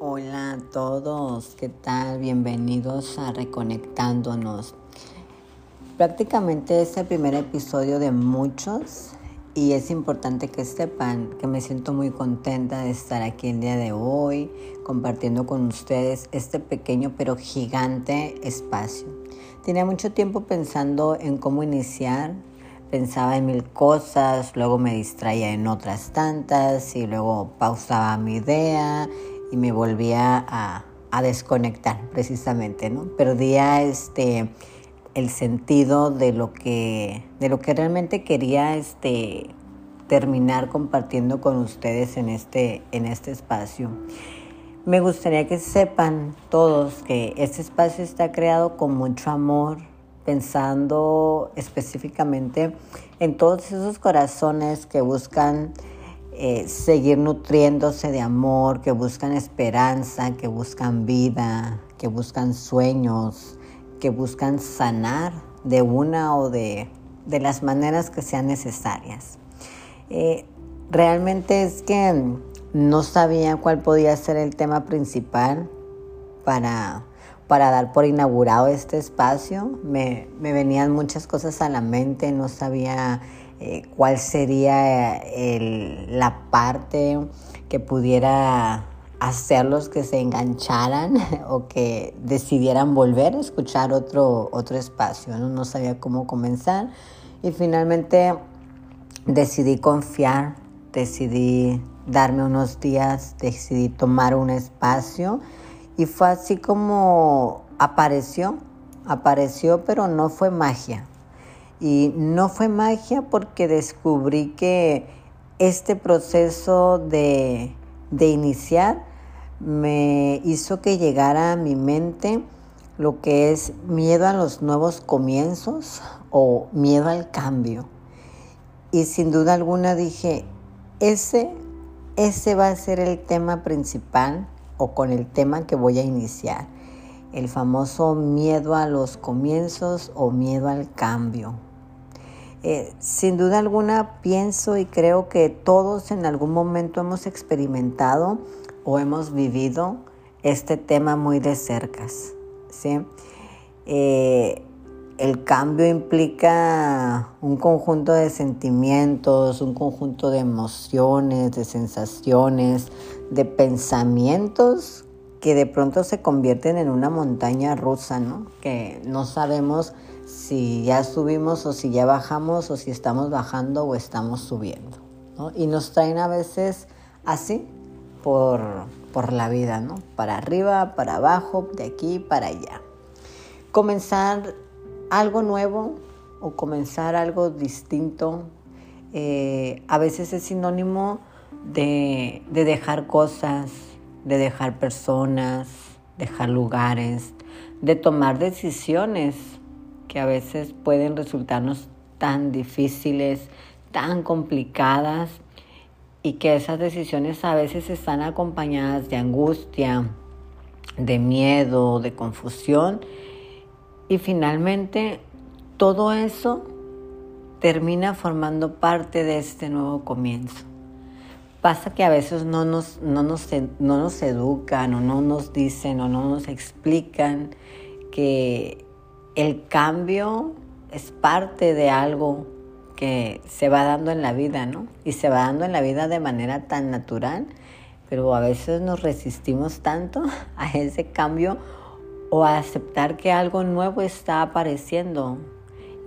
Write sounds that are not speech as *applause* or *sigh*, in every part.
Hola a todos, ¿qué tal? Bienvenidos a Reconectándonos. Prácticamente es el primer episodio de muchos y es importante que sepan que me siento muy contenta de estar aquí el día de hoy compartiendo con ustedes este pequeño pero gigante espacio. Tenía mucho tiempo pensando en cómo iniciar, pensaba en mil cosas, luego me distraía en otras tantas y luego pausaba mi idea y me volvía a, desconectar precisamente, ¿no? Perdía este el sentido de lo que de lo que realmente quería este terminar compartiendo con ustedes en este en este espacio. Me gustaría que sepan todos que este espacio está creado con mucho amor, pensando específicamente en todos esos corazones que buscan eh, seguir nutriéndose de amor, que buscan esperanza, que buscan vida, que buscan sueños, que buscan sanar de una o de, de las maneras que sean necesarias. Eh, realmente es que no sabía cuál podía ser el tema principal para, para dar por inaugurado este espacio. Me, me venían muchas cosas a la mente, no sabía eh, cuál sería el, la parte que pudiera hacerlos que se engancharan *laughs* o que decidieran volver a escuchar otro, otro espacio. ¿no? no sabía cómo comenzar y finalmente decidí confiar, decidí darme unos días, decidí tomar un espacio y fue así como apareció, apareció pero no fue magia, y no fue magia porque descubrí que este proceso de, de iniciar me hizo que llegara a mi mente lo que es miedo a los nuevos comienzos o miedo al cambio. Y sin duda alguna dije, ese, ese va a ser el tema principal o con el tema que voy a iniciar. El famoso miedo a los comienzos o miedo al cambio. Eh, sin duda alguna pienso y creo que todos en algún momento hemos experimentado o hemos vivido este tema muy de cerca. ¿sí? Eh, el cambio implica un conjunto de sentimientos, un conjunto de emociones, de sensaciones, de pensamientos que de pronto se convierten en una montaña rusa, ¿no? Que no sabemos si ya subimos o si ya bajamos o si estamos bajando o estamos subiendo. Y nos traen a veces así por, por la vida, ¿no? Para arriba, para abajo, de aquí para allá. Comenzar algo nuevo o comenzar algo distinto eh, a veces es sinónimo de, de dejar cosas, de dejar personas, dejar lugares, de tomar decisiones que a veces pueden resultarnos tan difíciles, tan complicadas y que esas decisiones a veces están acompañadas de angustia, de miedo, de confusión y finalmente todo eso termina formando parte de este nuevo comienzo. Pasa que a veces no nos, no nos, no nos educan o no nos dicen o no nos explican que el cambio es parte de algo que se va dando en la vida, ¿no? Y se va dando en la vida de manera tan natural, pero a veces nos resistimos tanto *laughs* a ese cambio o a aceptar que algo nuevo está apareciendo.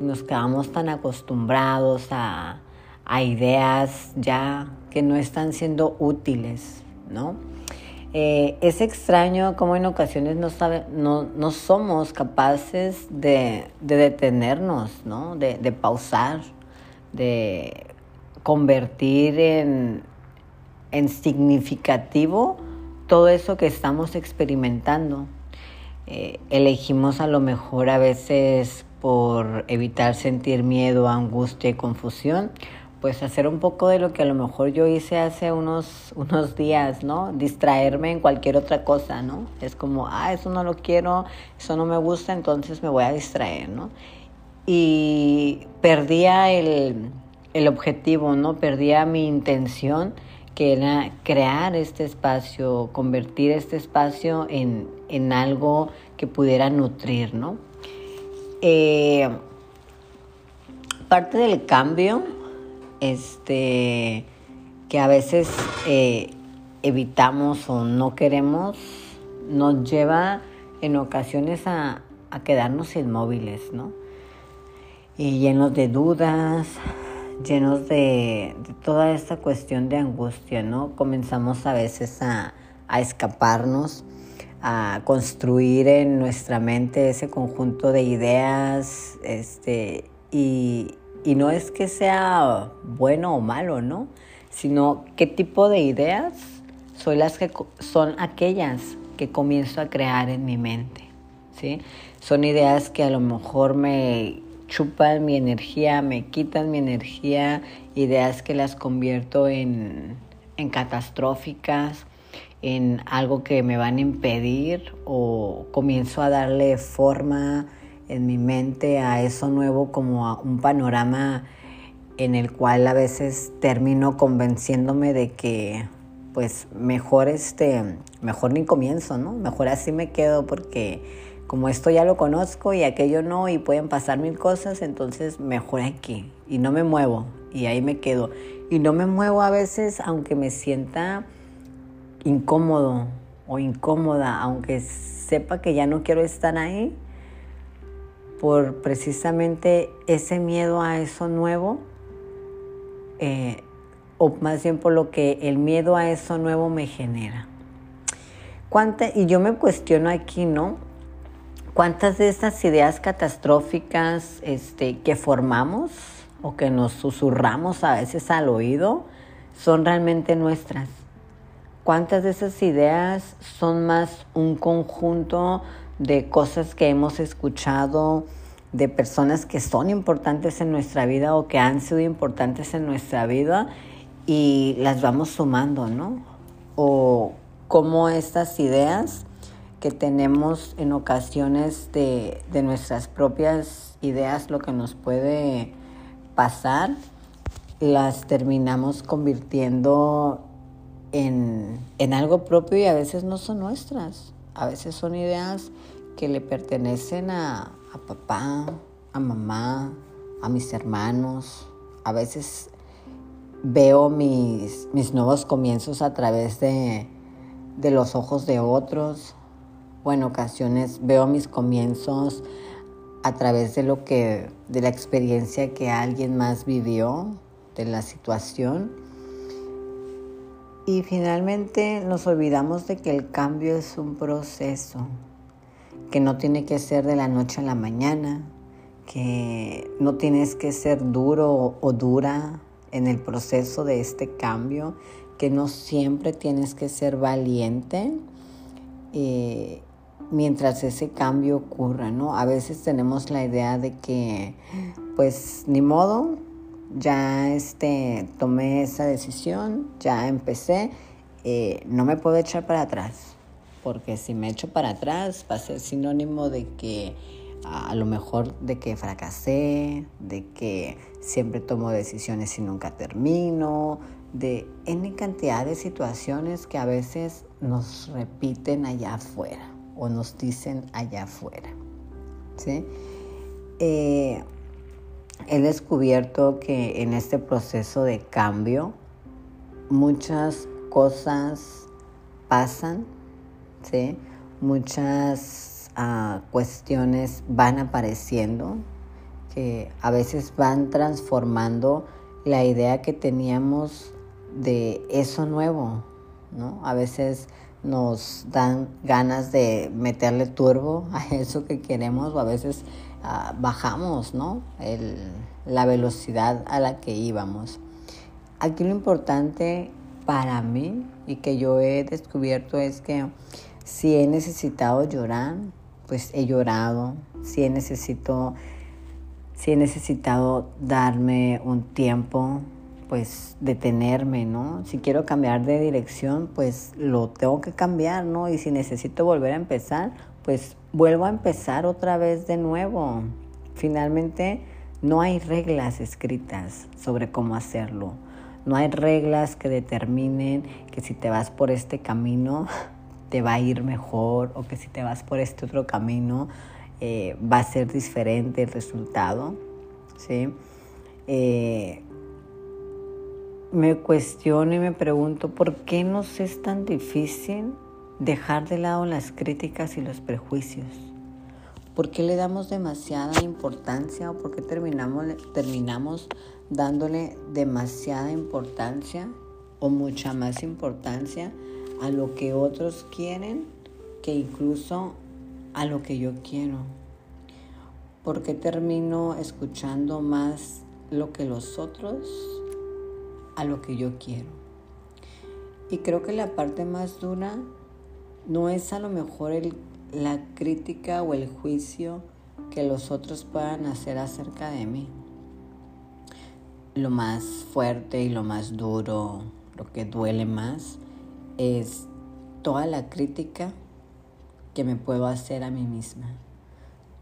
Y nos quedamos tan acostumbrados a, a ideas ya que no están siendo útiles, ¿no? Eh, es extraño cómo en ocasiones no, sabe, no, no somos capaces de, de detenernos, ¿no? de, de, pausar, de convertir en, en significativo todo eso que estamos experimentando. Eh, elegimos a lo mejor a veces por evitar sentir miedo, angustia y confusión, pues hacer un poco de lo que a lo mejor yo hice hace unos, unos días, ¿no? Distraerme en cualquier otra cosa, ¿no? Es como, ah, eso no lo quiero, eso no me gusta, entonces me voy a distraer, ¿no? Y perdía el, el objetivo, ¿no? Perdía mi intención, que era crear este espacio, convertir este espacio en, en algo que pudiera nutrir, ¿no? Eh, parte del cambio, este, que a veces eh, evitamos o no queremos, nos lleva en ocasiones a, a quedarnos inmóviles, ¿no? Y llenos de dudas, llenos de, toda esta cuestión de angustia, ¿no? Comenzamos a veces a, escaparnos, a construir en nuestra mente ese conjunto de ideas, este, y, y no es que sea bueno o malo, ¿no? Sino qué tipo de ideas son las que son aquellas que comienzo a crear en mi mente, ¿sí? Son ideas que a lo mejor me chupan mi energía, me quitan mi energía, ideas que las convierto en, catastróficas, en algo que me van a impedir o comienzo a darle forma en mi mente a eso nuevo como a un panorama en el cual a veces termino convenciéndome de que pues mejor este mejor ni comienzo, ¿no? Mejor así me quedo porque como esto ya lo conozco y aquello no y pueden pasar mil cosas, entonces mejor aquí y no me muevo y ahí me quedo. Y no me muevo a veces aunque me sienta incómodo o incómoda, aunque sepa que ya no quiero estar ahí, por precisamente ese miedo a eso nuevo, eh, o más bien por lo que el miedo a eso nuevo me genera. ¿Cuánta, y yo me cuestiono aquí, ¿no? ¿Cuántas de estas ideas catastróficas este, que formamos o que nos susurramos a veces al oído son realmente nuestras? ¿Cuántas de esas ideas son más un conjunto de cosas que hemos escuchado, de personas que son importantes en nuestra vida o que han sido importantes en nuestra vida y las vamos sumando, ¿no? O cómo estas ideas que tenemos en ocasiones de, nuestras propias ideas, lo que nos puede pasar, las terminamos convirtiendo en, algo propio y a veces no son nuestras. A veces son ideas que le pertenecen a, papá, a mamá, a mis hermanos. A veces veo mis, mis nuevos comienzos a través de, de los ojos de otros o en ocasiones veo mis comienzos a través de lo que de la experiencia que alguien más vivió de la situación y finalmente nos olvidamos de que el cambio es un proceso que no tiene que ser de la noche a la mañana que no tienes que ser duro o dura en el proceso de este cambio que no siempre tienes que ser valiente eh, mientras ese cambio ocurra, ¿no? A veces tenemos la idea de que, pues, ni modo, ya este, tomé esa decisión, ya empecé, eh, no me puedo echar para atrás, porque si me echo para atrás va a ser sinónimo de que a lo mejor de que fracasé, de que siempre tomo decisiones y nunca termino, de N cantidad de situaciones que a veces nos repiten allá afuera o nos dicen allá afuera. ¿sí? Eh, he descubierto que en este proceso de cambio muchas cosas pasan, ¿sí? muchas ah, cuestiones van apareciendo que a veces van transformando la idea que teníamos de eso nuevo, ¿no? A veces nos dan ganas de meterle turbo a eso que queremos o a veces ah, bajamos ¿no? la velocidad a la que íbamos. Aquí lo importante para mí y que yo he descubierto es que si he necesitado llorar, pues he llorado. Si he, si he necesitado darme un tiempo pues detenerme, ¿no? Si quiero cambiar de dirección, pues lo tengo que cambiar, ¿no? Y si necesito volver a empezar, pues vuelvo a empezar otra vez de nuevo. Finalmente, no hay reglas escritas sobre cómo hacerlo. No hay reglas que determinen que si te vas por este camino te va a ir mejor o que si te vas por este otro camino eh, va a ser diferente el resultado. ¿sí? Eh, me cuestiono y me pregunto por qué nos es tan difícil dejar de lado las críticas y los prejuicios. ¿Por qué le damos demasiada importancia o por qué terminamos, terminamos dándole demasiada importancia o mucha más importancia a lo que otros quieren que incluso a lo que yo quiero? ¿Por qué termino escuchando más lo que los otros a lo que yo quiero? Y creo que la parte más dura no es a lo mejor la crítica o el juicio que los otros puedan hacer acerca de mí. Lo más fuerte y lo más duro, lo que duele más, es toda la crítica que me puedo hacer a mí misma,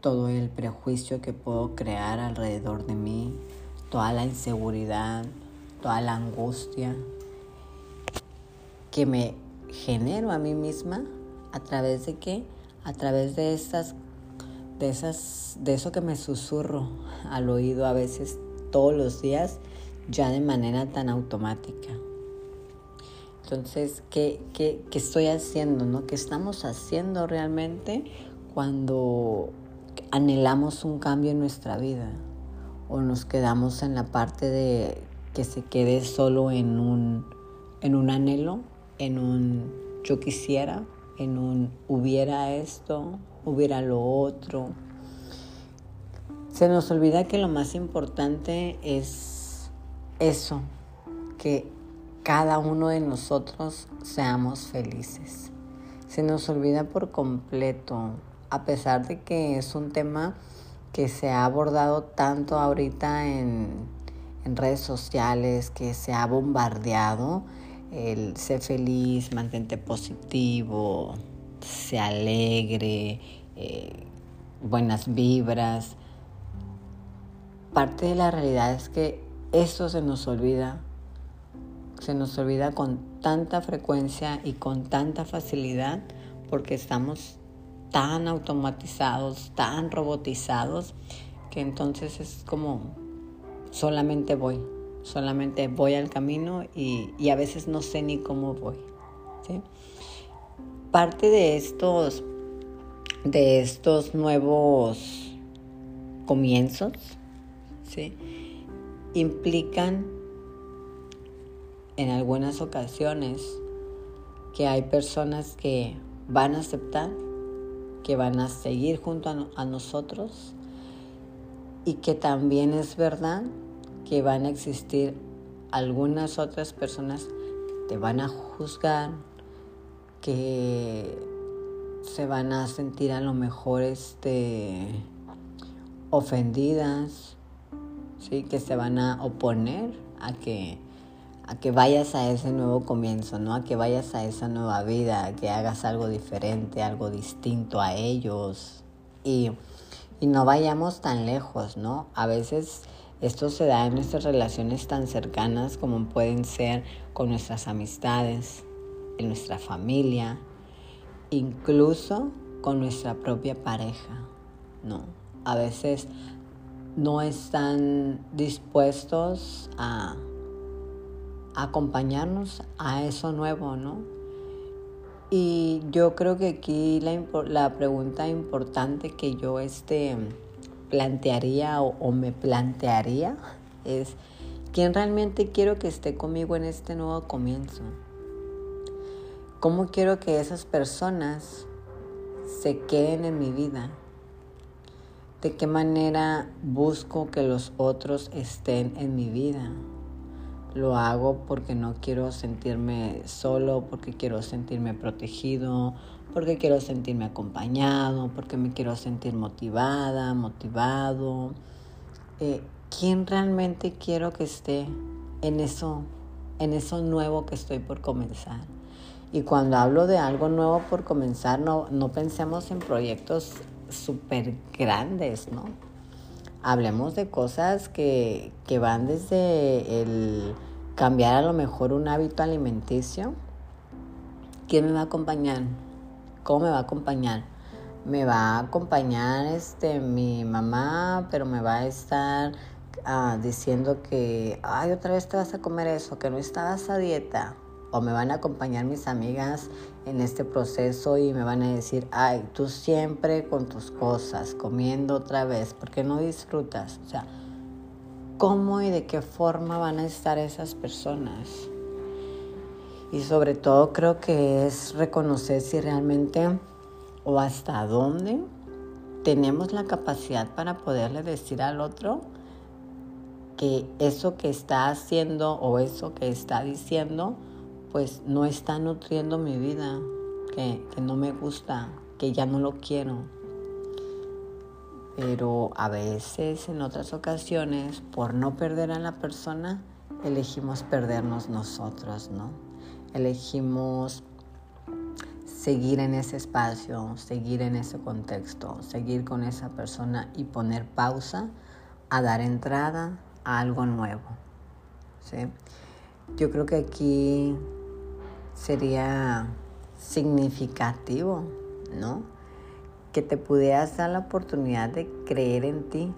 todo el prejuicio que puedo crear alrededor de mí, toda la inseguridad, toda la angustia que me genero a mí misma a través de qué? A través de esas de esas de eso que me susurro al oído a veces todos los días ya de manera tan automática. Entonces, ¿qué, qué, qué estoy haciendo? ¿no? ¿Qué estamos haciendo realmente cuando anhelamos un cambio en nuestra vida? ¿O nos quedamos en la parte de que se quede solo en un, en un anhelo, en un yo quisiera, en un hubiera esto, hubiera lo otro? Se nos olvida que lo más importante es eso, que cada uno de nosotros seamos felices. Se nos olvida por completo, a pesar de que es un tema que se ha abordado tanto ahorita en, redes sociales, que se ha bombardeado, el ser feliz, mantente positivo, se alegre, eh, buenas vibras. Parte de la realidad es que eso se nos olvida se nos olvida con tanta frecuencia y con tanta facilidad porque estamos tan automatizados, tan robotizados, que entonces es como solamente voy, solamente voy al camino y, a veces no sé ni cómo voy. Parte de estos, de estos nuevos comienzos implican en algunas ocasiones que hay personas que van a aceptar, que van a seguir junto a, nosotros y que también es verdad que van a existir algunas otras personas que te van a juzgar, que se van a sentir a lo mejor este, ofendidas, ¿sí? que se van a oponer a que a que vayas a ese nuevo comienzo, ¿no? A que vayas a esa nueva vida, a que hagas algo diferente, algo distinto a ellos. Y, y no vayamos tan lejos, ¿no? A veces esto se da en nuestras relaciones tan cercanas como pueden ser con nuestras amistades, en nuestra familia, incluso con nuestra propia pareja, ¿no? A veces no están dispuestos a acompañarnos a eso nuevo, ¿no? Y yo creo que aquí la, pregunta importante que yo este, plantearía o, me plantearía es, ¿quién realmente quiero que esté conmigo en este nuevo comienzo? ¿Cómo quiero que esas personas se queden en mi vida? ¿De qué manera busco que los otros estén en mi vida? Lo hago porque no quiero sentirme solo, porque quiero sentirme protegido, porque quiero sentirme acompañado, porque me quiero sentir motivada, motivado. Eh, ¿Quién realmente quiero que esté en eso, en eso nuevo que estoy por comenzar? Y cuando hablo de algo nuevo por comenzar, no, no pensemos en proyectos súper grandes, ¿no? Hablemos de cosas que, que van desde el cambiar a lo mejor un hábito alimenticio, ¿quién me va a acompañar? ¿Cómo me va a acompañar? Me va a acompañar este mi mamá, pero me va a estar ah, diciendo que, ay, otra vez te vas a comer eso, que no estabas a dieta. O me van a acompañar mis amigas en este proceso y me van a decir, ay, tú siempre con tus cosas, comiendo otra vez, porque no disfrutas. ¿Cómo y de qué forma van a estar esas personas? Y sobre todo creo que es reconocer si realmente o hasta dónde tenemos la capacidad para poderle decir al otro que eso que está haciendo o eso que está diciendo pues no está nutriendo mi vida, que, no me gusta, que ya no lo quiero. Pero a veces, en otras ocasiones, por no perder a la persona, elegimos perdernos nosotros, ¿no? Elegimos seguir en ese espacio, seguir en ese contexto, seguir con esa persona y poner pausa a dar entrada a algo nuevo. ¿sí? Yo creo que aquí sería significativo, ¿no? Que te pudieras dar la oportunidad de creer en ti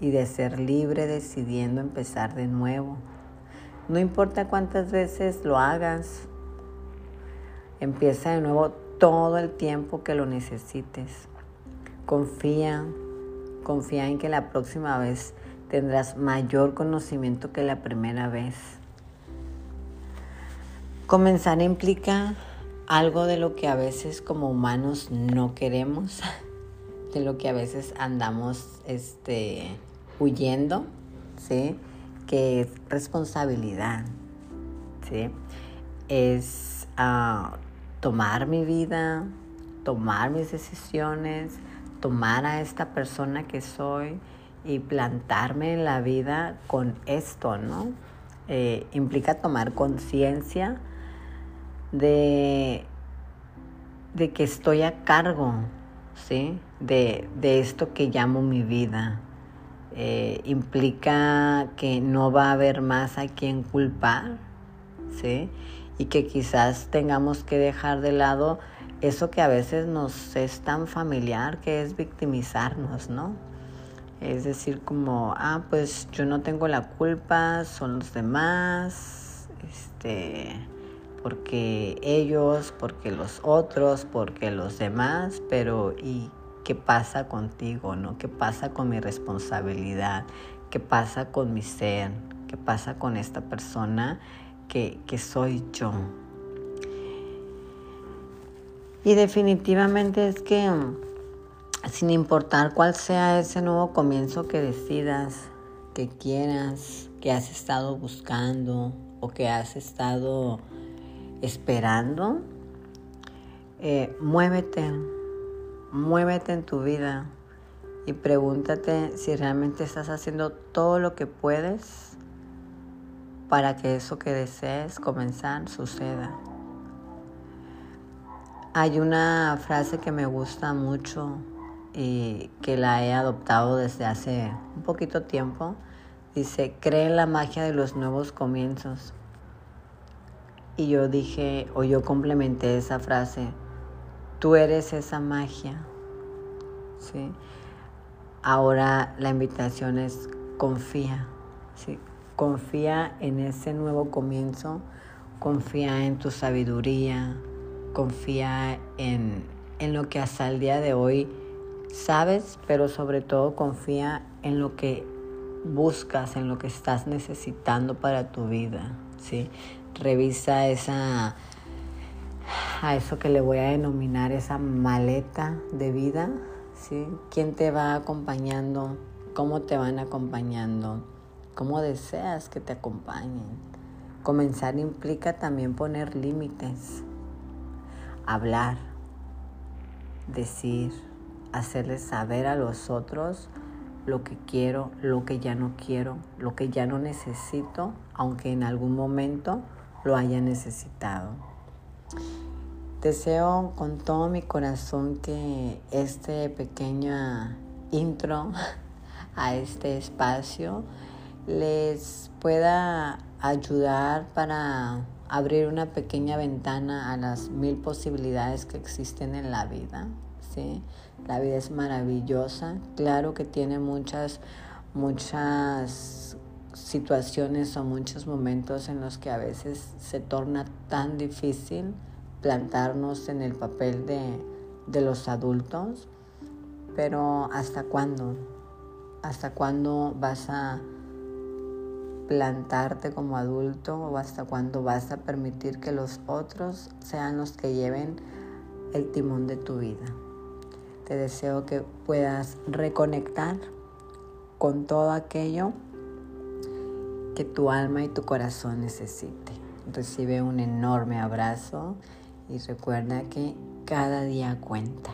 y de ser libre decidiendo empezar de nuevo. No importa cuántas veces lo hagas, empieza de nuevo todo el tiempo que lo necesites. Confía, confía en que la próxima vez tendrás mayor conocimiento que la primera vez. Comenzar implica algo de lo que a veces como humanos no queremos, *laughs* de lo que a veces andamos este, huyendo, ¿sí? que es responsabilidad, ¿sí? es ah, tomar mi vida, tomar mis decisiones, tomar a esta persona que soy y plantarme en la vida con esto, ¿no? Eh, implica tomar conciencia de, de que estoy a cargo, ¿sí? De, esto que llamo mi vida. Eh, implica que no va a haber más a quien culpar, ¿sí? Y que quizás tengamos que dejar de lado eso que a veces nos es tan familiar, que es victimizarnos, ¿no? Es decir, como, ah, pues yo no tengo la culpa, son los demás, este, porque ellos, porque los otros, porque los demás, pero ¿y qué pasa contigo, no? ¿Qué pasa con mi responsabilidad? ¿Qué pasa con mi ser? ¿Qué pasa con esta persona que, que soy yo? Y definitivamente es que sin importar cuál sea ese nuevo comienzo que decidas, que quieras, que has estado buscando o que has estado esperando, eh, muévete, muévete en tu vida y pregúntate si realmente estás haciendo todo lo que puedes para que eso que desees comenzar suceda. Hay una frase que me gusta mucho y que la he adoptado desde hace un poquito tiempo. Dice, cree en la magia de los nuevos comienzos. Y yo dije, o yo complementé esa frase, tú eres esa magia. ¿sí? Ahora la invitación es confía, ¿sí? confía en ese nuevo comienzo, confía en tu sabiduría, confía en, en lo que hasta el día de hoy sabes, pero sobre todo confía en lo que buscas, en lo que estás necesitando para tu vida, ¿sí? Revisa esa, a eso que le voy a denominar esa maleta de vida, ¿sí? ¿Quién te va acompañando? ¿Cómo te van acompañando? ¿Cómo deseas que te acompañen? Comenzar implica también poner límites, hablar, decir, hacerles saber a los otros lo que quiero, lo que ya no quiero, lo que ya no necesito, aunque en algún momento lo haya necesitado. Deseo con todo mi corazón que este pequeño intro *laughs* a este espacio les pueda ayudar para abrir una pequeña ventana a las mil posibilidades que existen en la vida. ¿sí? La vida es maravillosa, claro que tiene muchas, muchas situaciones o muchos momentos en los que a veces se torna tan difícil plantarnos en el papel de, de los adultos, pero ¿hasta cuándo? ¿Hasta cuándo vas a plantarte como adulto o hasta cuándo vas a permitir que los otros sean los que lleven el timón de tu vida? Te deseo que puedas reconectar con todo aquello que tu alma y tu corazón necesite. Recibe un enorme abrazo y recuerda que cada día cuenta.